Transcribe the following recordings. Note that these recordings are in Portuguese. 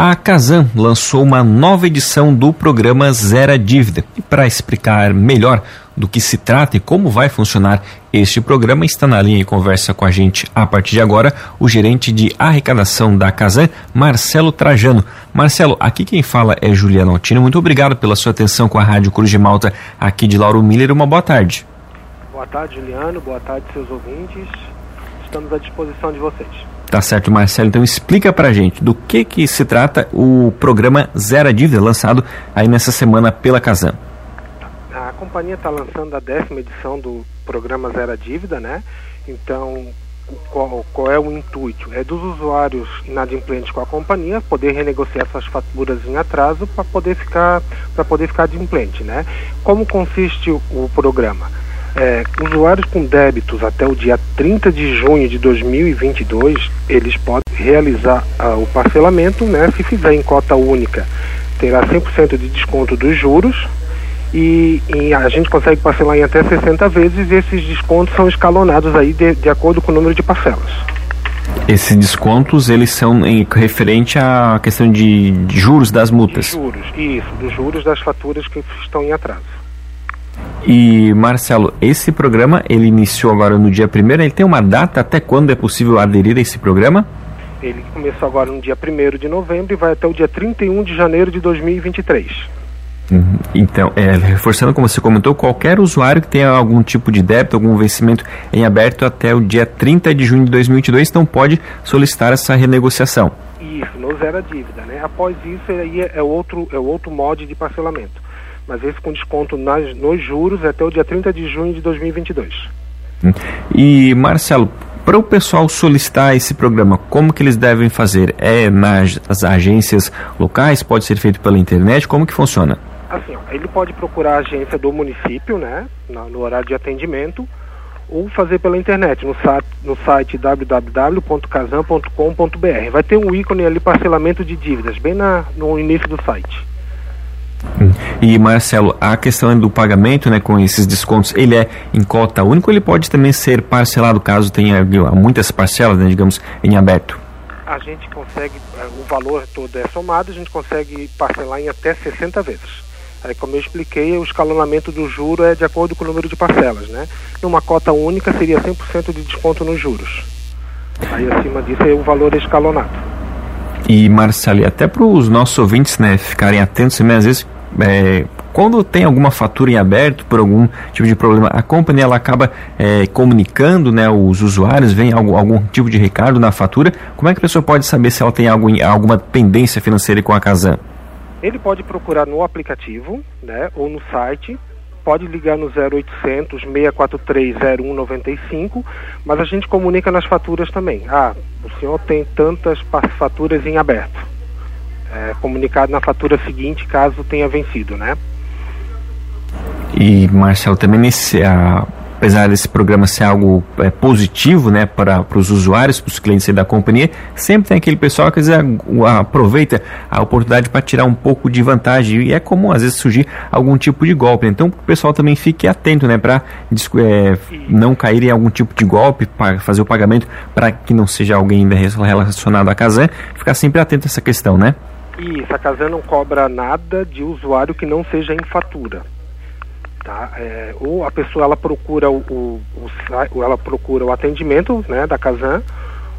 A Kazan lançou uma nova edição do programa Zero Dívida. E para explicar melhor do que se trata e como vai funcionar este programa, está na linha e conversa com a gente a partir de agora o gerente de arrecadação da Kazan, Marcelo Trajano. Marcelo, aqui quem fala é Juliana Altino. Muito obrigado pela sua atenção com a Rádio Cruz de Malta aqui de Lauro Miller. Uma boa tarde. Boa tarde, Juliano. Boa tarde, seus ouvintes. Estamos à disposição de vocês. Tá certo, Marcelo. Então explica pra gente do que que se trata o programa Zero Dívida, lançado aí nessa semana pela Kazan. A companhia está lançando a décima edição do programa Zero Dívida, né? Então, qual, qual, é o intuito? É dos usuários inadimplentes com a companhia poder renegociar suas faturas em atraso para poder ficar para poder ficar adimplente, né? Como consiste o programa? É, usuários com débitos até o dia 30 de junho de 2022, eles podem realizar uh, o parcelamento, né? Se fizer em cota única, terá 100% de desconto dos juros e, e, a gente consegue parcelar em até 60 vezes e esses descontos são escalonados aí de, de acordo com o número de parcelas. Esses descontos, eles são em referente à questão de, de juros das multas? De juros, isso, dos juros das faturas que estão em atraso. E Marcelo, esse programa ele iniciou agora no dia 1 ele tem uma data até quando é possível aderir a esse programa? Ele começou agora no dia 1 de novembro e vai até o dia 31 de janeiro de 2023. Uhum. Então, é, reforçando como você comentou, qualquer usuário que tenha algum tipo de débito, algum vencimento em aberto até o dia 30 de junho de 2022, então pode solicitar essa renegociação. Isso, no zero a dívida, né? Após isso, aí é, é outro, é outro mod de parcelamento. Mas esse com desconto nas, nos juros até o dia 30 de junho de 2022. Uhum. E, Marcelo, para o pessoal solicitar esse programa, como que eles devem fazer? É nas agências locais? Pode ser feito pela internet? Como que funciona? Assim, ó, ele pode procurar a agência do município, né, no, horário de atendimento, ou fazer pela internet, no, site, no site www.casam.com.br. Vai ter um ícone ali, parcelamento de dívidas, bem na, no início do site. E Marcelo, a questão do pagamento, né, com esses descontos, ele é em cota única ou ele pode também ser parcelado caso tenha muitas parcelas, né, digamos, em aberto? A gente consegue, é, o valor todo é somado, a gente consegue parcelar em até 60 vezes. Aí, como eu expliquei, o escalonamento do juro é de acordo com o número de parcelas, né? Numa cota única seria 100% de desconto nos juros. Aí, acima disso, é o valor escalonado. E, Marcelo, até para os nossos ouvintes né, ficarem atentos às vezes, é, quando tem alguma fatura em aberto por algum tipo de problema, a companhia ela acaba é, comunicando né, os usuários, vem algum, algum tipo de recado na fatura. Como é que a pessoa pode saber se ela tem algum, alguma pendência financeira com a Casan? Ele pode procurar no aplicativo, né, ou no site, pode ligar no 0800 643 0195, mas a gente comunica nas faturas também. Ah, o senhor tem tantas faturas em aberto. É, comunicado na fatura seguinte, caso tenha vencido, né? E Marcelo, também nesse, a, apesar desse programa ser algo é, positivo né, para, para os usuários, para os clientes da companhia, sempre tem aquele pessoal que às vezes aproveita a oportunidade para tirar um pouco de vantagem e é comum às vezes surgir algum tipo de golpe. Então o pessoal também fique atento né, para é, não cair em algum tipo de golpe, para fazer o pagamento para que não seja alguém relacionado à Casan, ficar sempre atento a essa questão, né? Isso, a Casan não cobra nada de usuário que não seja em fatura. Tá? É, ou a pessoa ela procura o, o, o, ela procura o atendimento né, da Casan,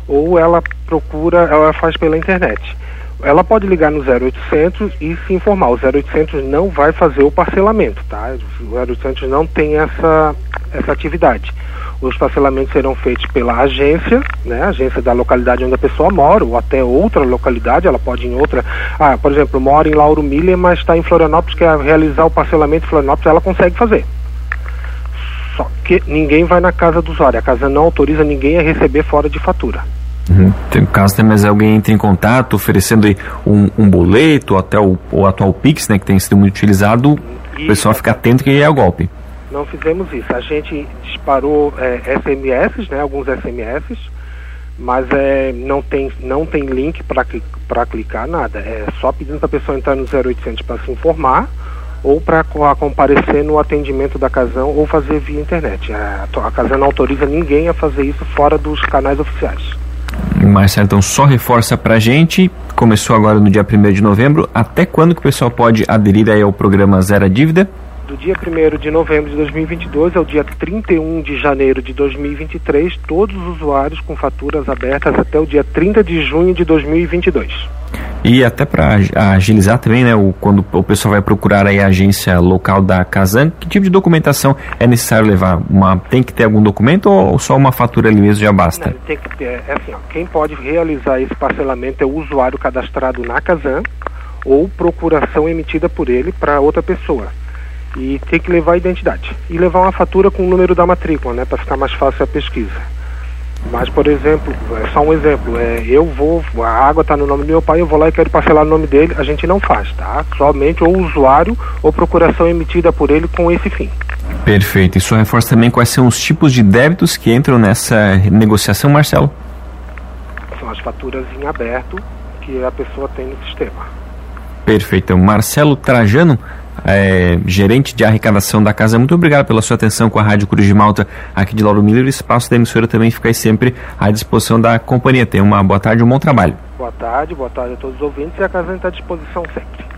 ou ela procura, ela faz pela internet. Ela pode ligar no 0800 e se informar. O 0800 não vai fazer o parcelamento, tá? O 0800 não tem essa, essa atividade. Os parcelamentos serão feitos pela agência, né, agência da localidade onde a pessoa mora, ou até outra localidade, ela pode ir em outra. Ah, por exemplo, mora em Lauro Miller, mas está em Florianópolis, quer realizar o parcelamento em Florianópolis, ela consegue fazer. Só que ninguém vai na casa do usuário, a casa não autoriza ninguém a receber fora de fatura. Uhum. Tem caso também mas alguém entra em contato oferecendo um, um boleto, até o, o atual Pix, né, que tem sido muito utilizado, o pessoal fica atento que é o golpe. Não fizemos isso. A gente disparou é, SMS, né, alguns SMS, mas é, não, tem, não tem link para clicar, nada. É só pedindo para a pessoa entrar no 0800 para se informar ou para comparecer no atendimento da Casão ou fazer via internet. A, a Casão não autoriza ninguém a fazer isso fora dos canais oficiais. Marcelo, então só reforça para a gente, começou agora no dia 1 de novembro, até quando que o pessoal pode aderir aí ao programa Zero Dívida? Do dia 1 de novembro de 2022 ao dia 31 de janeiro de 2023, todos os usuários com faturas abertas até o dia 30 de junho de 2022. E até para agilizar também, né, o, quando o pessoal vai procurar a agência local da Casan, que tipo de documentação é necessário levar? Uma, tem que ter algum documento ou só uma fatura ali mesmo já basta? Não, tem que ter, é assim, ó, quem pode realizar esse parcelamento é o usuário cadastrado na Casan ou procuração emitida por ele para outra pessoa e tem que levar a identidade e levar uma fatura com o número da matrícula, né, para ficar mais fácil a pesquisa. Mas, por exemplo, é só um exemplo, é, eu vou, a água está no nome do meu pai, eu vou lá e quero parcelar o nome dele, a gente não faz, tá? Somente o usuário ou procuração emitida por ele com esse fim. Perfeito. Isso reforça também quais são os tipos de débitos que entram nessa negociação, Marcelo? São as faturas em aberto que a pessoa tem no sistema. Perfeito. Marcelo Trajano, é, gerente de arrecadação da casa. Muito obrigado pela sua atenção com a Rádio Cruz de Malta aqui de Lauro Miller. O espaço da emissora também fica sempre à disposição da companhia. Tenha uma boa tarde e um bom trabalho. Boa tarde, boa tarde a todos os ouvintes e a casa está à disposição sempre.